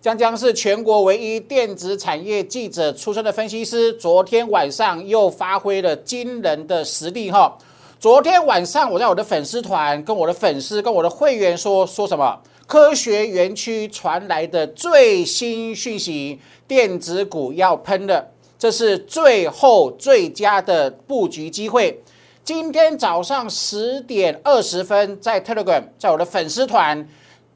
将将是全国唯一电子产业记者出身的分析师，昨天晚上又发挥了惊人的实力哈。昨天晚上我在我的粉丝团跟我的粉丝跟我的会员说说什么？科学园区传来的最新讯息，电子股要喷了，这是最后最佳的布局机会。今天早上十点二十分，在 Telegram，在我的粉丝团。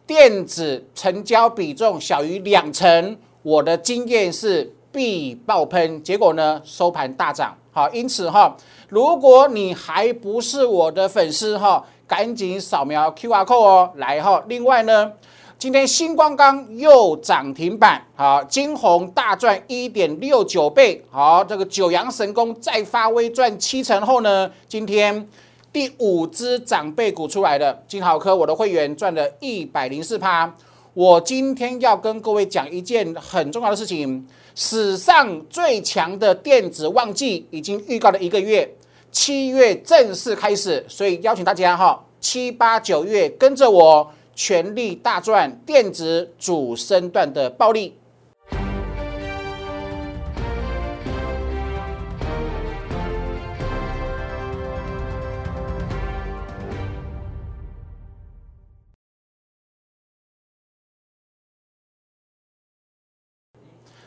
电子成交比重小于两成，我的经验是必爆喷。结果呢，收盘大涨。好，因此哈，如果你还不是我的粉丝哈，赶紧扫描 Q R code 哦，来哈。另外呢，今天星光钢又涨停板，好，金红大赚一点六九倍。好，这个九阳神功再发威赚七成后呢，今天。第五只长辈股出来的金豪科，我的会员赚了一百零四趴。我今天要跟各位讲一件很重要的事情：史上最强的电子旺季已经预告了一个月，七月正式开始，所以邀请大家哈，七八九月跟着我全力大赚电子主升段的暴利。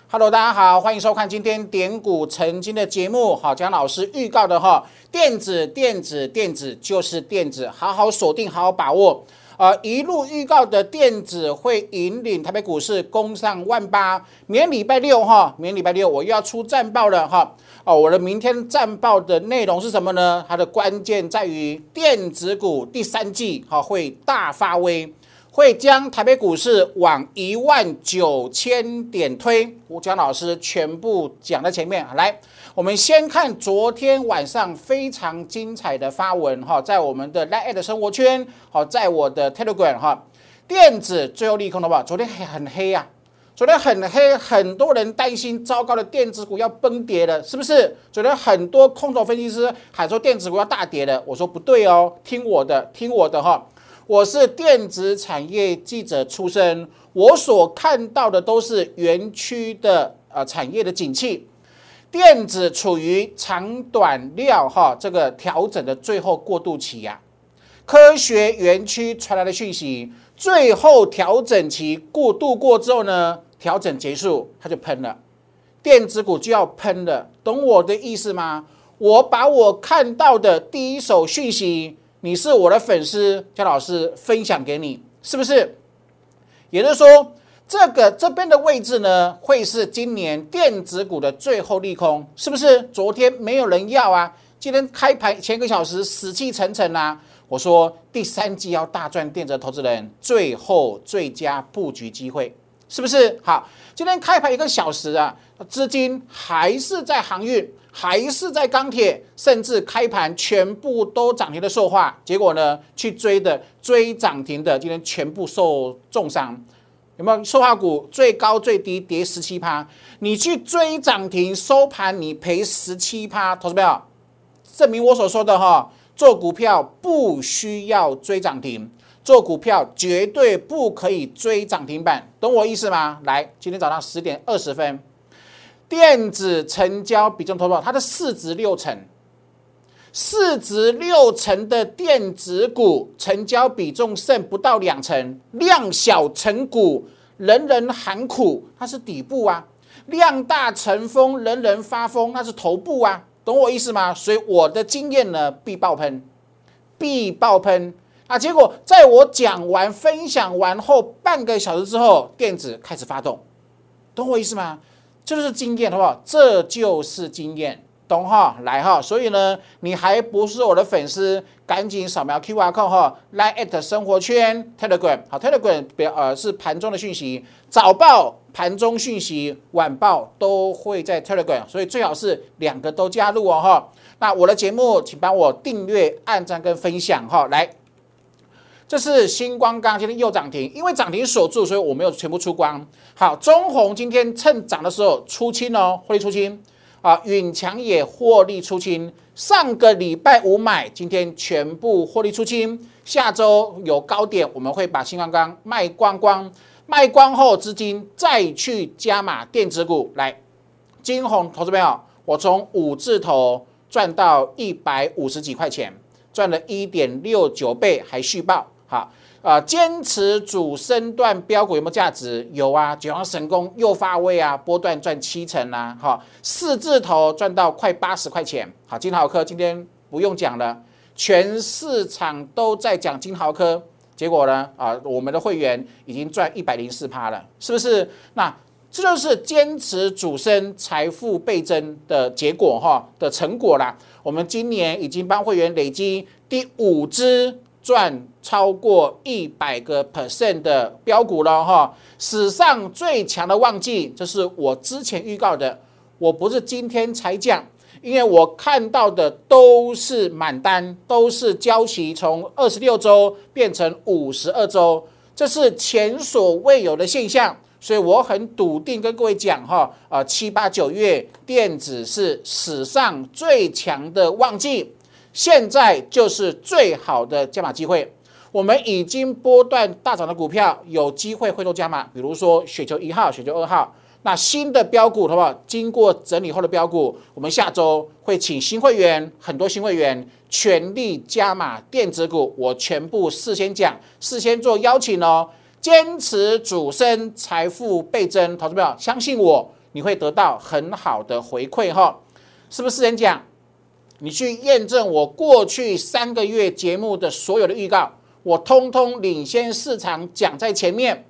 Hello，大家好，欢迎收看今天点股成金的节目。好，姜老师预告的哈，电子电子电子就是电子，好好锁定，好好把握。呃，一路预告的电子会引领台北股市攻上万八。明天礼拜六哈，明天礼拜六我又要出战报了哈。哦，我的明天战报的内容是什么呢？它的关键在于电子股第三季哈会大发威。会将台北股市往一万九千点推，吴江老师全部讲在前面。来，我们先看昨天晚上非常精彩的发文哈，在我们的 Line 的生活圈，好，在我的 Telegram 哈，电子最后利空的话，昨天很黑呀，昨天很黑，很多人担心糟糕的电子股要崩跌了，是不是？昨天很多空头分析师还说电子股要大跌了，我说不对哦，听我的，听我的哈。我是电子产业记者出身，我所看到的都是园区的呃产业的景气，电子处于长短料哈这个调整的最后过渡期呀。科学园区传来的讯息，最后调整期过渡过之后呢，调整结束它就喷了，电子股就要喷了，懂我的意思吗？我把我看到的第一手讯息。你是我的粉丝，叫老师分享给你，是不是？也就是说，这个这边的位置呢，会是今年电子股的最后利空，是不是？昨天没有人要啊，今天开盘前一个小时死气沉沉啊。我说第三季要大赚，电子投资人最后最佳布局机会，是不是？好，今天开盘一个小时啊，资金还是在航运。还是在钢铁，甚至开盘全部都涨停的受化，结果呢，去追的追涨停的，今天全部受重伤，有没有？受化股最高最低跌十七趴，你去追涨停收盘你赔十七趴，投资朋友，证明我所说的哈，做股票不需要追涨停，做股票绝对不可以追涨停板，懂我意思吗？来，今天早上十点二十分。电子成交比重多少？它的市值六成，市值六成的电子股成交比重剩不到两成，量小成股，人人喊苦，它是底部啊；量大成风，人人发疯，那是头部啊，懂我意思吗？所以我的经验呢，必爆喷，必爆喷啊！结果在我讲完、分享完后半个小时之后，电子开始发动，懂我意思吗？这就是经验，好不好？这就是经验，懂哈？来哈！所以呢，你还不是我的粉丝，赶紧扫描 Q R code 哈，来 at 生活圈 Telegram。好，Telegram 表呃是盘中的讯息，早报、盘中讯息、晚报都会在 Telegram，所以最好是两个都加入哦哈。那我的节目，请帮我订阅、按赞跟分享哈。来。这是星光钢今天又涨停，因为涨停锁住，所以我没有全部出光。好，中红今天趁涨的时候出清哦，获利出清啊。允强也获利出清，上个礼拜五买，今天全部获利出清。下周有高点，我们会把星光钢卖光光。卖光后资金再去加码电子股。来，金红投资朋友，我从五字头赚到一百五十几块钱，赚了一点六九倍，还续报。好。啊，坚持主升段标股有没有价值？有啊，九阳神功又发威啊，波段赚七成啦，哈，四字头赚到快八十块钱。好，金豪科今天不用讲了，全市场都在讲金豪科，结果呢，啊，我们的会员已经赚一百零四趴了，是不是？那这就是坚持主升财富倍增的结果哈的成果啦。我们今年已经帮会员累积第五支。赚超过一百个 percent 的标股了哈，史上最强的旺季，这是我之前预告的，我不是今天才讲，因为我看到的都是满单，都是交期从二十六周变成五十二周，这是前所未有的现象，所以我很笃定跟各位讲哈，啊七八九月电子是史上最强的旺季。现在就是最好的加码机会，我们已经波段大涨的股票有机会会做加码，比如说雪球一号、雪球二号。那新的标股，好不好？经过整理后的标股，我们下周会请新会员，很多新会员全力加码电子股，我全部事先讲，事先做邀请哦。坚持主升，财富倍增，投资朋友相信我，你会得到很好的回馈哈，是不是？事先讲。你去验证我过去三个月节目的所有的预告，我通通领先市场讲在前面。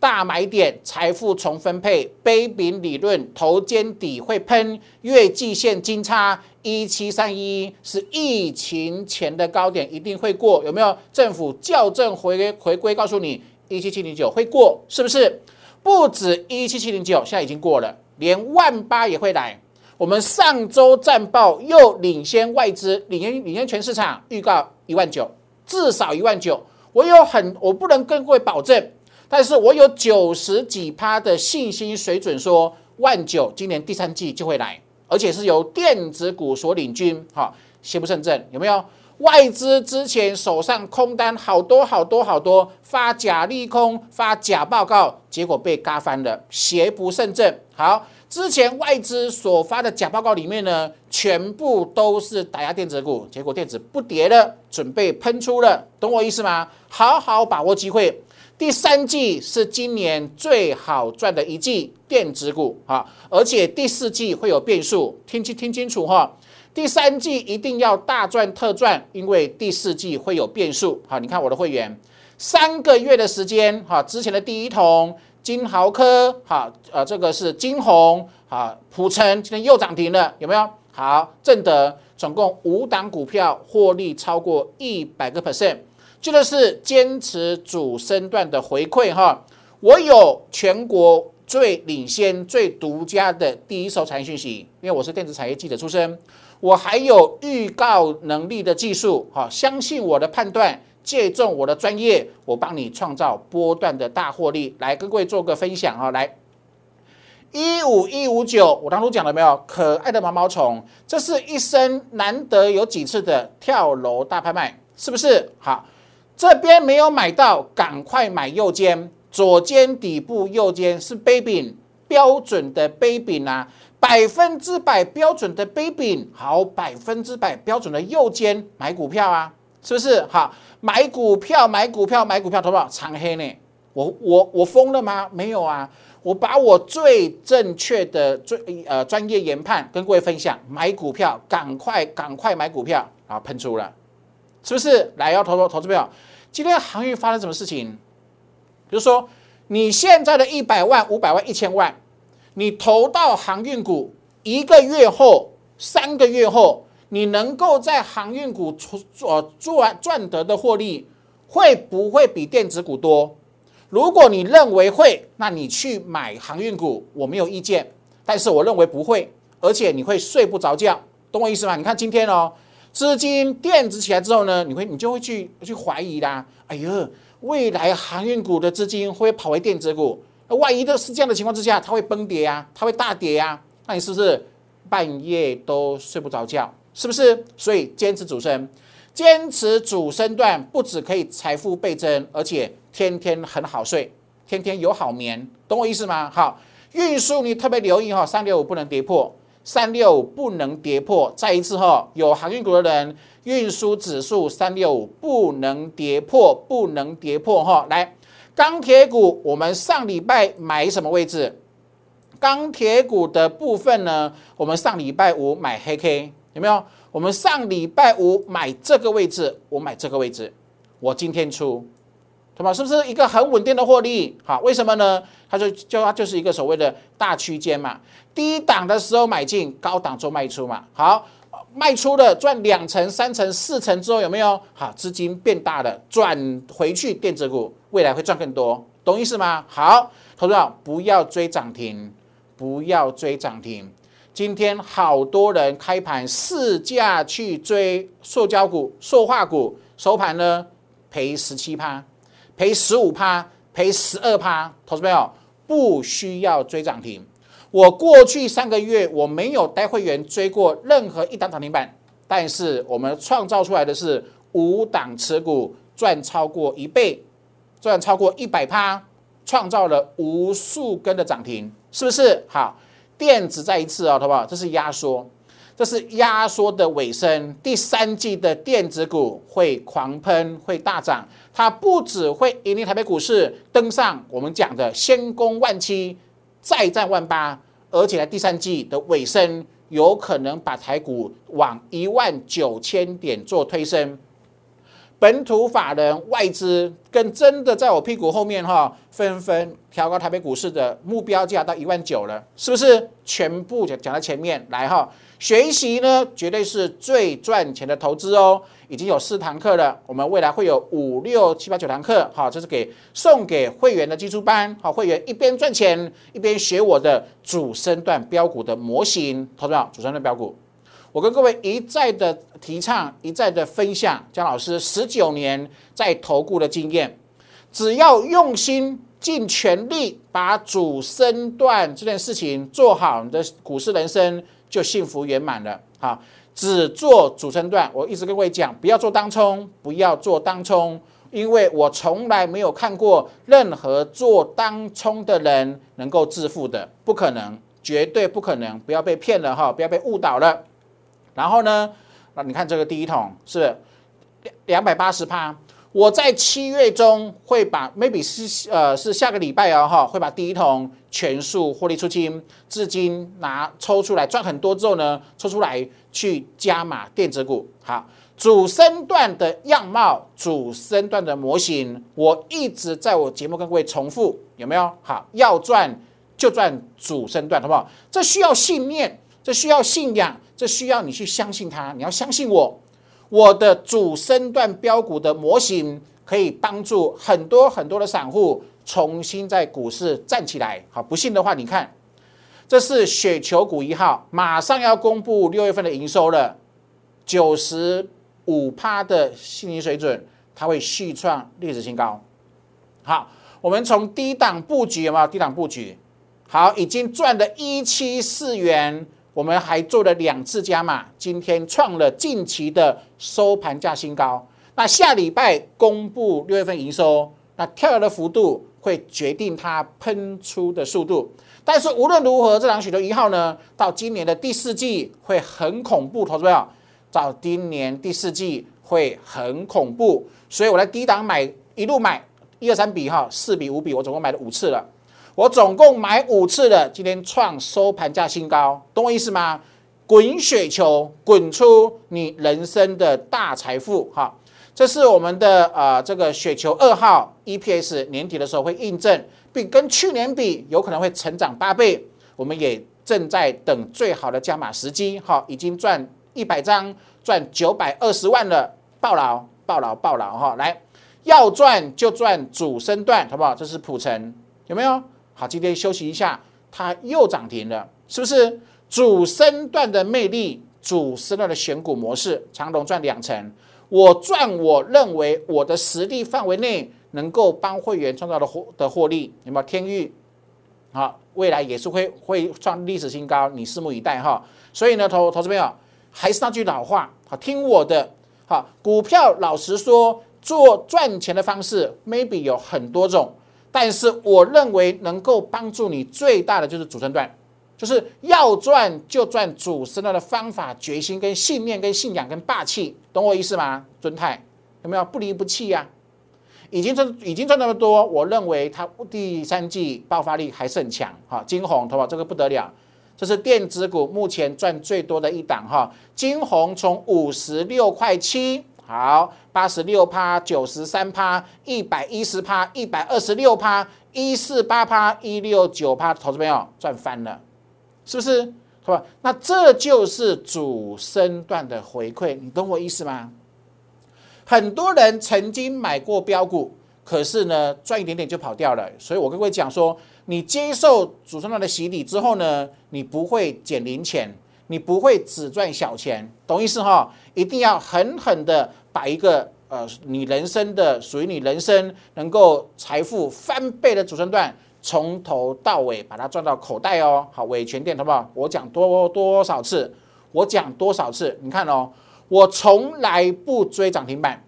大买点、财富重分配、杯柄理论、头肩底会喷、月季线金叉一七三一是疫情前的高点，一定会过。有没有政府校正回归回归？告诉你一七七零九会过，是不是？不止一七七零九，现在已经过了，连万八也会来。我们上周战报又领先外资，领先领先全市场，预告一万九，至少一万九。我有很，我不能跟各位保证，但是我有九十几趴的信心水准，说万九今年第三季就会来，而且是由电子股所领军，哈，邪不胜正，有没有？外资之前手上空单好多好多好多，发假利空，发假报告，结果被嘎翻了，邪不胜正。好。之前外资所发的假报告里面呢，全部都是打压电子股，结果电子不跌了，准备喷出了，懂我意思吗？好好把握机会，第三季是今年最好赚的一季，电子股啊，而且第四季会有变数，听清听清楚哈，第三季一定要大赚特赚，因为第四季会有变数。好，你看我的会员，三个月的时间，哈，之前的第一桶。金豪科，好，呃，这个是金红，好，普成今天又涨停了，有没有？好，正德总共五档股票获利超过一百个 percent，这个是坚持主升段的回馈哈。我有全国最领先、最独家的第一手产业讯息，因为我是电子产业记者出身，我还有预告能力的技术，哈，相信我的判断。借重我的专业，我帮你创造波段的大获利。来跟各位做个分享啊！来，一五一五九，我当初讲了没有？可爱的毛毛虫，这是一生难得有几次的跳楼大拍卖，是不是？好，这边没有买到，赶快买右肩，左肩底部右肩是杯柄，标准的杯柄啊，百分之百标准的杯柄，好，百分之百标准的右肩买股票啊，是不是？好。买股票，买股票，买股票，投保长黑呢？我我我疯了吗？没有啊！我把我最正确的、最呃专业研判跟各位分享。买股票，赶快赶快买股票啊！喷出了，是不是？来，要投投投资票。今天行业发生什么事情？比如说，你现在的一百万、五百万、一千万，你投到航运股，一个月后、三个月后。你能够在航运股出做赚赚得的获利，会不会比电子股多？如果你认为会，那你去买航运股，我没有意见。但是我认为不会，而且你会睡不着觉，懂我意思吗？你看今天哦，资金电子起来之后呢，你会你就会去去怀疑啦。哎呦，未来航运股的资金会跑回电子股，那万一的是这样的情况之下，它会崩跌呀，它会大跌呀，那你是不是半夜都睡不着觉？是不是？所以坚持主升，坚持主升段，不止可以财富倍增，而且天天很好睡。天天有好眠，懂我意思吗？好，运输你特别留意哈，三六五不能跌破，三六五不能跌破。再一次哈，有航运股的人，运输指数三六五不能跌破，不能跌破哈。来，钢铁股，我们上礼拜买什么位置？钢铁股的部分呢，我们上礼拜五买黑 K 有没有？我们上礼拜五买这个位置，我买这个位置，我今天出，对吧？是不是一个很稳定的获利？好，为什么呢？它就就它就是一个所谓的大区间嘛，低档的时候买进，高档做卖出嘛。好，卖出的赚两成、三成、四成之后有没有？好，资金变大了，转回去电子股，未来会赚更多，懂意思吗？好，投资者不要追涨停。不要追涨停。今天好多人开盘试价去追塑胶股、塑化股，收盘呢赔十七趴，赔十五趴，赔十二趴。投资朋友不需要追涨停。我过去三个月我没有带会员追过任何一档涨停板，但是我们创造出来的是五档持股赚超过一倍，赚超过一百趴，创造了无数根的涨停。是不是好？电子再一次哦，好不好？这是压缩，这是压缩的尾声。第三季的电子股会狂喷，会大涨。它不只会引领台北股市登上我们讲的先攻万七，再战万八，而且在第三季的尾声，有可能把台股往一万九千点做推升。本土法人外资跟真的在我屁股后面哈，纷纷调高台北股市的目标价到一万九了，是不是？全部讲讲在前面来哈，学习呢绝对是最赚钱的投资哦。已经有四堂课了，我们未来会有五六七八九堂课，好，这是给送给会员的基础班，好，会员一边赚钱一边学我的主升段标股的模型，投资到主升段标股。我跟各位一再的提倡，一再的分享，姜老师十九年在投顾的经验，只要用心、尽全力把主升段这件事情做好，你的股市人生就幸福圆满了。好，只做主升段，我一直跟各位讲，不要做当冲，不要做当冲，因为我从来没有看过任何做当冲的人能够致富的，不可能，绝对不可能，不要被骗了哈，不要被误导了。然后呢？那你看这个第一桶是两百八十趴。我在七月中会把 maybe 是呃是下个礼拜哦哈，会把第一桶全数获利出清，资金拿抽出来赚很多之后呢，抽出来去加码电子股。好，主升段的样貌，主升段的模型，我一直在我节目跟各位重复，有没有？好，要赚就赚主升段，好不好？这需要信念，这需要信仰。这需要你去相信它，你要相信我，我的主升段标股的模型可以帮助很多很多的散户重新在股市站起来。好，不信的话，你看，这是雪球股一号，马上要公布六月份的营收了，九十五趴的信心水准，它会续创历史新高。好，我们从低档布局有没有？低档布局，好，已经赚了一七四元。我们还做了两次加码，今天创了近期的收盘价新高。那下礼拜公布六月份营收，那跳跃的幅度会决定它喷出的速度。但是无论如何，这两许多一号呢，到今年的第四季会很恐怖，投资朋友到今年第四季会很恐怖。所以我在低档买，一路买一二三笔哈，四笔五笔，我总共买了五次了。我总共买五次的，今天创收盘价新高，懂我意思吗？滚雪球，滚出你人生的大财富！哈，这是我们的呃这个雪球二号 EPS 年底的时候会印证，并跟去年比有可能会成长八倍。我们也正在等最好的加码时机，哈，已经赚一百张，赚九百二十万了，爆牢爆牢爆牢哈！来，要赚就赚主升段，好不好？这是普成，有没有？好，今天休息一下，它又涨停了，是不是？主升段的魅力，主升段的选股模式，长隆赚两成，我赚，我认为我的实力范围内能够帮会员创造的获的获利，有没有？天域，好，未来也是会会创历史新高，你拭目以待哈。所以呢，投投资朋友还是那句老话，好，听我的，好，股票老实说，做赚钱的方式，maybe 有很多种。但是我认为能够帮助你最大的就是主升段，就是要赚就赚主升段的方法、决心、跟信念、跟信仰、跟霸气，懂我意思吗？尊泰有没有不离不弃呀？已经赚已经赚那么多，我认为它第三季爆发力还是很强哈。金红，好吧，这个不得了，这是电子股目前赚最多的一档哈。金红从五十六块七，好，八十六趴，九十三趴，一百一十趴，一百二十六趴，一四八趴，一六九趴，投资朋友赚翻了，是不是？是吧？那这就是主升段的回馈，你懂我意思吗？很多人曾经买过标股，可是呢赚一点点就跑掉了。所以我跟各位讲说，你接受主升段的洗礼之后呢，你不会捡零钱，你不会只赚小钱，懂意思哈？一定要狠狠的把一个呃你人生的属于你人生能够财富翻倍的主升段，从头到尾把它赚到口袋哦。好，伟全店好不好？我讲多多少次，我讲多少次，你看哦。我从来不追涨停板，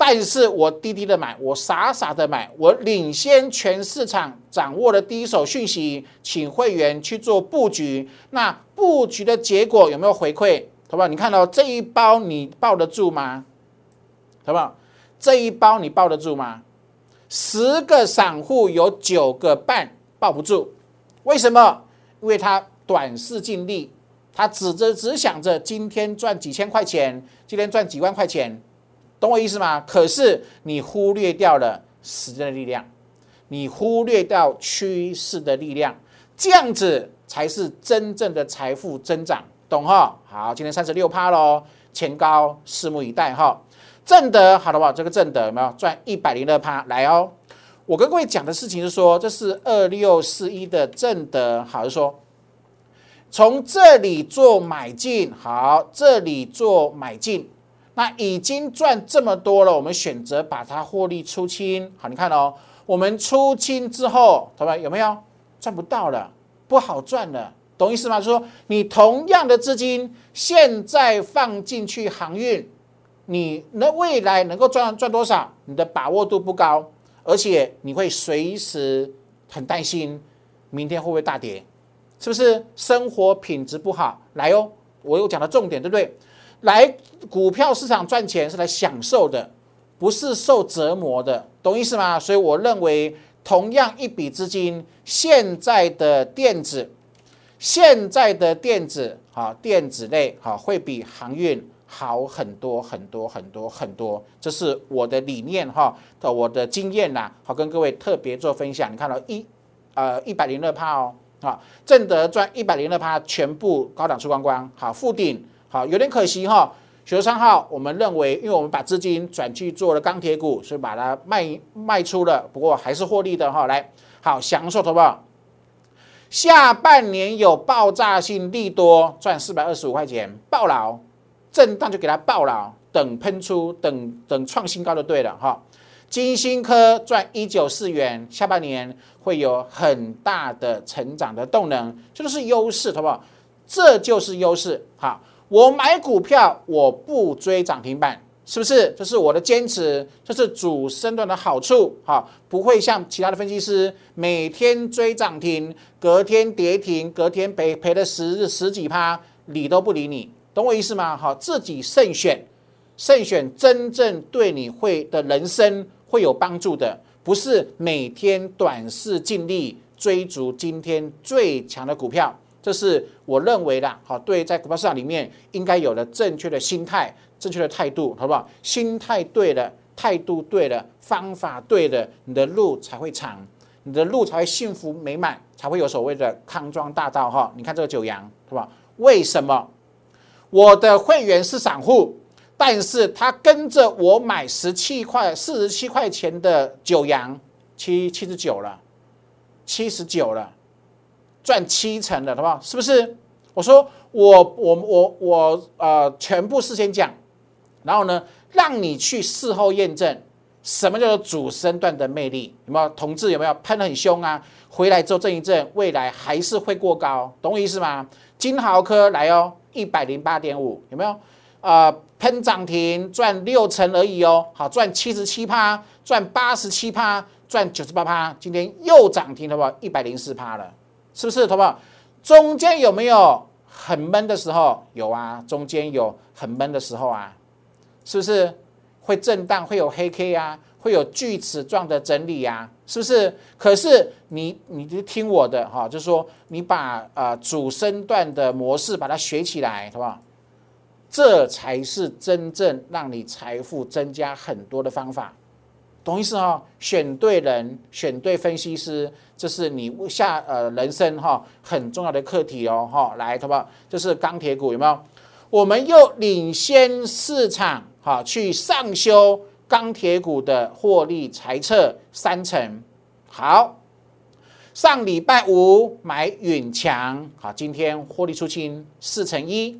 但是我低低的买，我傻傻的买，我领先全市场，掌握了第一手讯息，请会员去做布局。那布局的结果有没有回馈？好不好？你看到这一包你抱得住吗？好不好？这一包你抱得住吗？十个散户有九个半抱不住，为什么？因为他短视尽力。他只着只想着今天赚几千块钱，今天赚几万块钱，懂我意思吗？可是你忽略掉了时间的力量，你忽略掉趋势的力量，这样子才是真正的财富增长，懂哈？好，今天三十六趴喽，前高拭目以待哈。正德好了吧？这个正德有没有赚一百零二趴？来哦，我跟各位讲的事情是说，这是二六四一的正德，好是说。从这里做买进，好，这里做买进，那已经赚这么多了，我们选择把它获利出清。好，你看哦，我们出清之后，同学们有没有赚不到了？不好赚了，懂意思吗？就是说你同样的资金现在放进去航运，你那未来能够赚赚多少？你的把握度不高，而且你会随时很担心明天会不会大跌。是不是生活品质不好？来哦，我又讲的重点，对不对？来股票市场赚钱是来享受的，不是受折磨的，懂意思吗？所以我认为，同样一笔资金，现在的电子，现在的电子，啊，电子类啊，会比航运好很多很多很多很多。这是我的理念哈，的我的经验呐，好，跟各位特别做分享。你看到一呃一百零二趴哦。啊，正德赚一百零二趴，全部高档出光光。好，附顶好，有点可惜哈。九三号，我们认为，因为我们把资金转去做了钢铁股，所以把它卖卖出了。不过还是获利的哈。来，好，享受投保。下半年有爆炸性利多，赚四百二十五块钱，爆牢。震荡就给它爆牢，等喷出，等等创新高就对了哈。金星科赚一九四元，下半年会有很大的成长的动能，这就是优势，好不好？这就是优势。好，我买股票我不追涨停板，是不是？这是我的坚持，这是主升段的好处。好，不会像其他的分析师每天追涨停，隔天跌停，隔天赔赔了十十几趴，理都不理你，懂我意思吗？好，自己慎选，慎选真正对你会的人生。会有帮助的，不是每天短视尽力追逐今天最强的股票，这是我认为的。好，对，在股票市场里面应该有了正确的心态、正确的态度，好不好？心态对了，态度对了，方法对了，你的路才会长，你的路才会幸福美满，才会有所谓的康庄大道。哈，你看这个九阳，是吧？为什么我的会员是散户？但是他跟着我买十七块、四十七块钱的九阳，七七十九了，七十九了，赚七成的，好不好？是不是？我说我我我我呃，全部事先讲，然后呢，让你去事后验证什么叫做主升段的魅力，有没有？同志有没有喷的很凶啊？回来之后震一震，未来还是会过高，懂我意思吗？金豪科来哦，一百零八点五，有没有？啊，喷涨停赚六成而已哦，好赚七十七趴，赚八十七趴，赚九十八趴，今天又涨停，好不好？一百零四趴了，是不是？好不好？中间有没有很闷的时候？有啊，中间有很闷的时候啊，是不是？会震荡，会有黑 K 啊，会有锯齿状的整理呀，是不是？可是你，你就听我的哈，就是说你把呃主升段的模式把它学起来，好不好？这才是真正让你财富增加很多的方法，懂意思哈？选对人，选对分析师，这是你下呃人生哈很重要的课题哦哈。来，好不好？这是钢铁股有没有？我们又领先市场。哈，去上修钢铁股的获利财测三成。好，上礼拜五买允强，好，今天获利出清四成一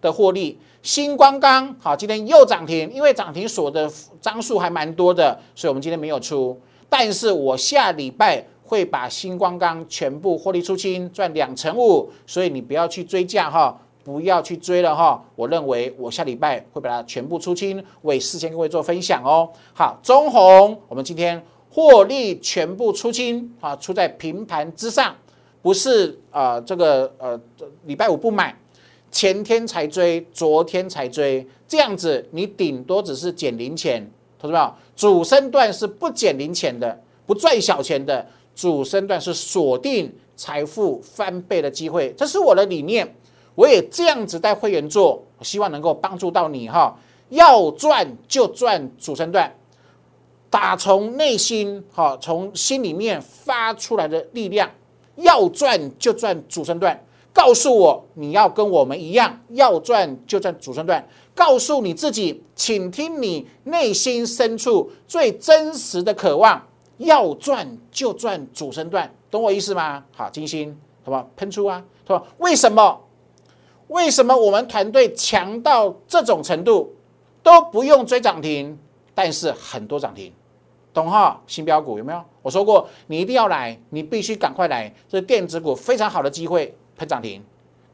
的获利。星光钢好，今天又涨停，因为涨停锁的张数还蛮多的，所以我们今天没有出。但是我下礼拜会把星光钢全部获利出清，赚两成五，所以你不要去追价哈。不要去追了哈，我认为我下礼拜会把它全部出清，为四千各位做分享哦。好，中红，我们今天获利全部出清啊，出在平盘之上，不是啊这个呃礼拜五不买，前天才追，昨天才追，这样子你顶多只是减零钱，同志们，主升段是不减零钱的，不赚小钱的，主升段是锁定财富翻倍的机会，这是我的理念。我也这样子带会员做，希望能够帮助到你哈。要赚就赚主升段，打从内心哈，从心里面发出来的力量，要赚就赚主升段。告诉我你要跟我们一样，要赚就赚主升段。告诉你自己，请听你内心深处最真实的渴望，要赚就赚主升段，懂我意思吗？好，金星，好不好？喷出啊，是吧？为什么？为什么我们团队强到这种程度都不用追涨停，但是很多涨停，懂哈？新标股有没有？我说过，你一定要来，你必须赶快来，这是电子股非常好的机会喷涨停。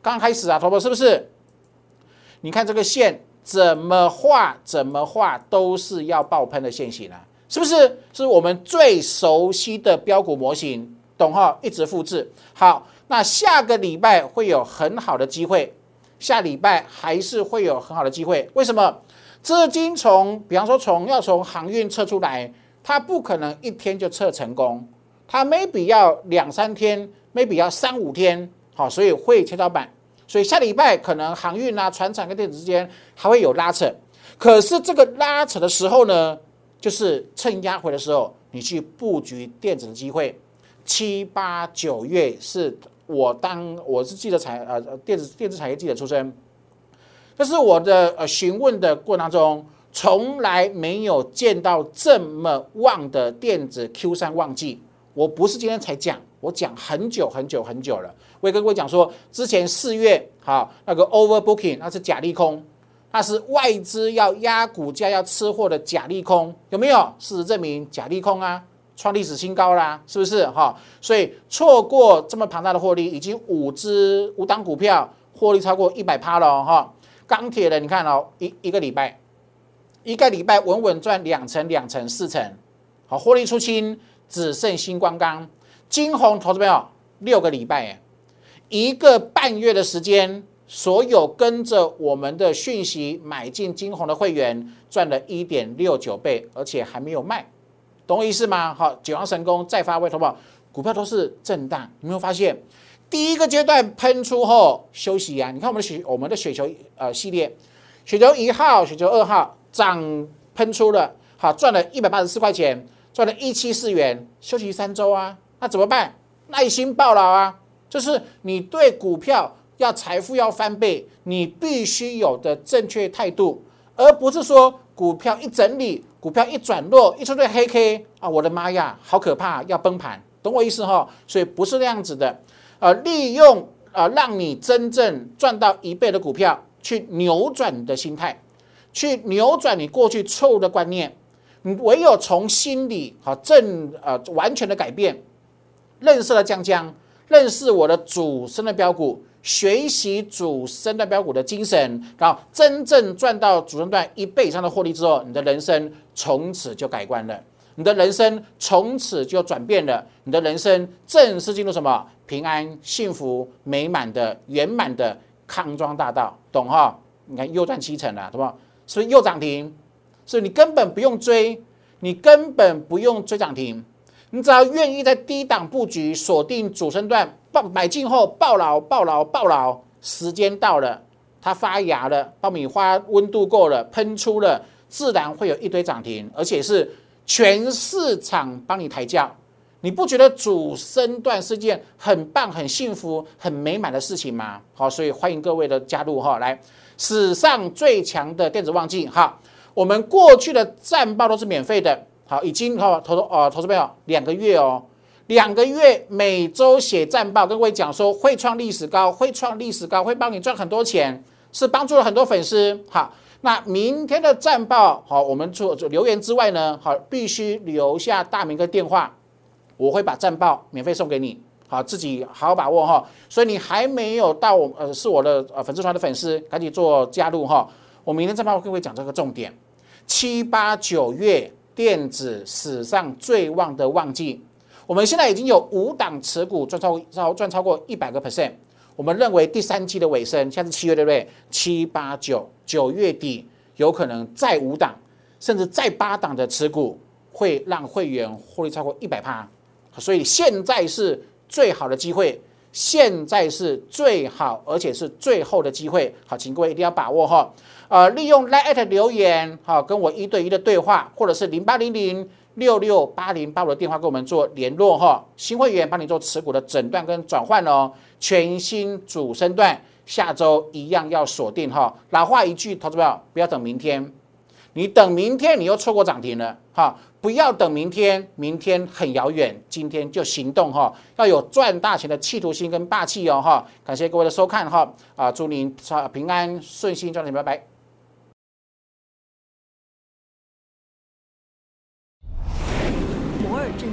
刚开始啊，头婆是不是？你看这个线怎么画怎么画都是要爆喷的线型啊，是不是？是我们最熟悉的标股模型，懂哈？一直复制。好，那下个礼拜会有很好的机会。下礼拜还是会有很好的机会，为什么？资金从，比方说从要从航运撤出来，它不可能一天就撤成功，它 maybe 要两三天，maybe 要三五天，好，所以会切到板，所以下礼拜可能航运啊、船厂跟电子之间还会有拉扯，可是这个拉扯的时候呢，就是趁压回的时候，你去布局电子的机会，七八九月是。我当我是记者产呃电子电子产业记者出身，这是我的呃询问的过程当中，从来没有见到这么旺的电子 Q 三旺季。我不是今天才讲，我讲很久很久很久了。我也跟各位讲说，之前四月好那个 overbooking 那是假利空，那是外资要压股价要吃货的假利空，有没有？事实证明假利空啊。创历史新高啦，是不是哈？所以错过这么庞大的获利，已经五只五档股票获利超过一百趴了哈。钢铁的，你看哦，一一个礼拜，一个礼拜稳稳赚两成、两成、四成，好，获利出清，只剩星光钢、金红，投资朋友六个礼拜，一个半月的时间，所有跟着我们的讯息买进金红的会员赚了一点六九倍，而且还没有卖。懂我意思吗？好，九阳神功再发威，好不好？股票都是震荡，有没有发现？第一个阶段喷出后休息啊！你看我们的雪，我们的雪球呃系列，雪球一号、雪球二号涨喷出了，好赚了一百八十四块钱，赚了一七四元，休息三周啊，那怎么办？耐心抱牢啊！就是你对股票要财富要翻倍，你必须有的正确态度，而不是说股票一整理。股票一转弱，一出对黑 K 啊，我的妈呀，好可怕，要崩盘，懂我意思哈？所以不是那样子的，呃，利用呃，让你真正赚到一倍的股票，去扭转你的心态，去扭转你过去错误的观念。你唯有从心里好正呃完全的改变，认识了江江，认识我的主升的标股。学习主升段标股的精神，然后真正赚到主升段一倍以上的获利之后，你的人生从此就改观了。你的人生从此就转变了，你的人生正式进入什么平安、幸福、美满的、圆满的康庄大道，懂哈？你看又赚七成了，对吧？是不是又涨停？是你根本不用追，你根本不用追涨停，你只要愿意在低档布局，锁定主升段，爆买进后爆牢、爆牢、爆牢，时间到了，它发芽了，爆米花温度够了，喷出了，自然会有一堆涨停，而且是全市场帮你抬轿。你不觉得主升段是件很棒、很幸福、很美满的事情吗？好，所以欢迎各位的加入哈，来史上最强的电子旺季哈。我们过去的战报都是免费的，好，已经哈投呃投资朋友两个月哦，两个月每周写战报，跟各位讲说会创历史高，会创历史高，会帮你赚很多钱，是帮助了很多粉丝。好，那明天的战报好，我们除留言之外呢，好，必须留下大名跟电话，我会把战报免费送给你，好，自己好好把握哈。所以你还没有到我呃是我的呃粉丝团的粉丝，赶紧做加入哈。我明天战报跟各位讲这个重点。七八九月电子史上最旺的旺季，我们现在已经有五档持股赚超超赚超过一百个 percent。我们认为第三季的尾声，现在是七月对不对？七八九九月底有可能再五档，甚至再八档的持股会让会员获利超过一百趴。所以现在是最好的机会，现在是最好而且是最后的机会。好，请各位一定要把握哈。呃，利用 l i t 留言，哈，跟我一对一的对话，或者是零八零零六六八零八五的电话跟我们做联络哈。新会员帮你做持股的诊断跟转换哦，全新主升段，下周一样要锁定哈。老话一句，投资友不要等明天，你等明天你又错过涨停了哈。不要等明天，明天很遥远，今天就行动哈，要有赚大钱的企图心跟霸气哦哈。感谢各位的收看哈，啊，祝您平安顺心赚钱，拜拜。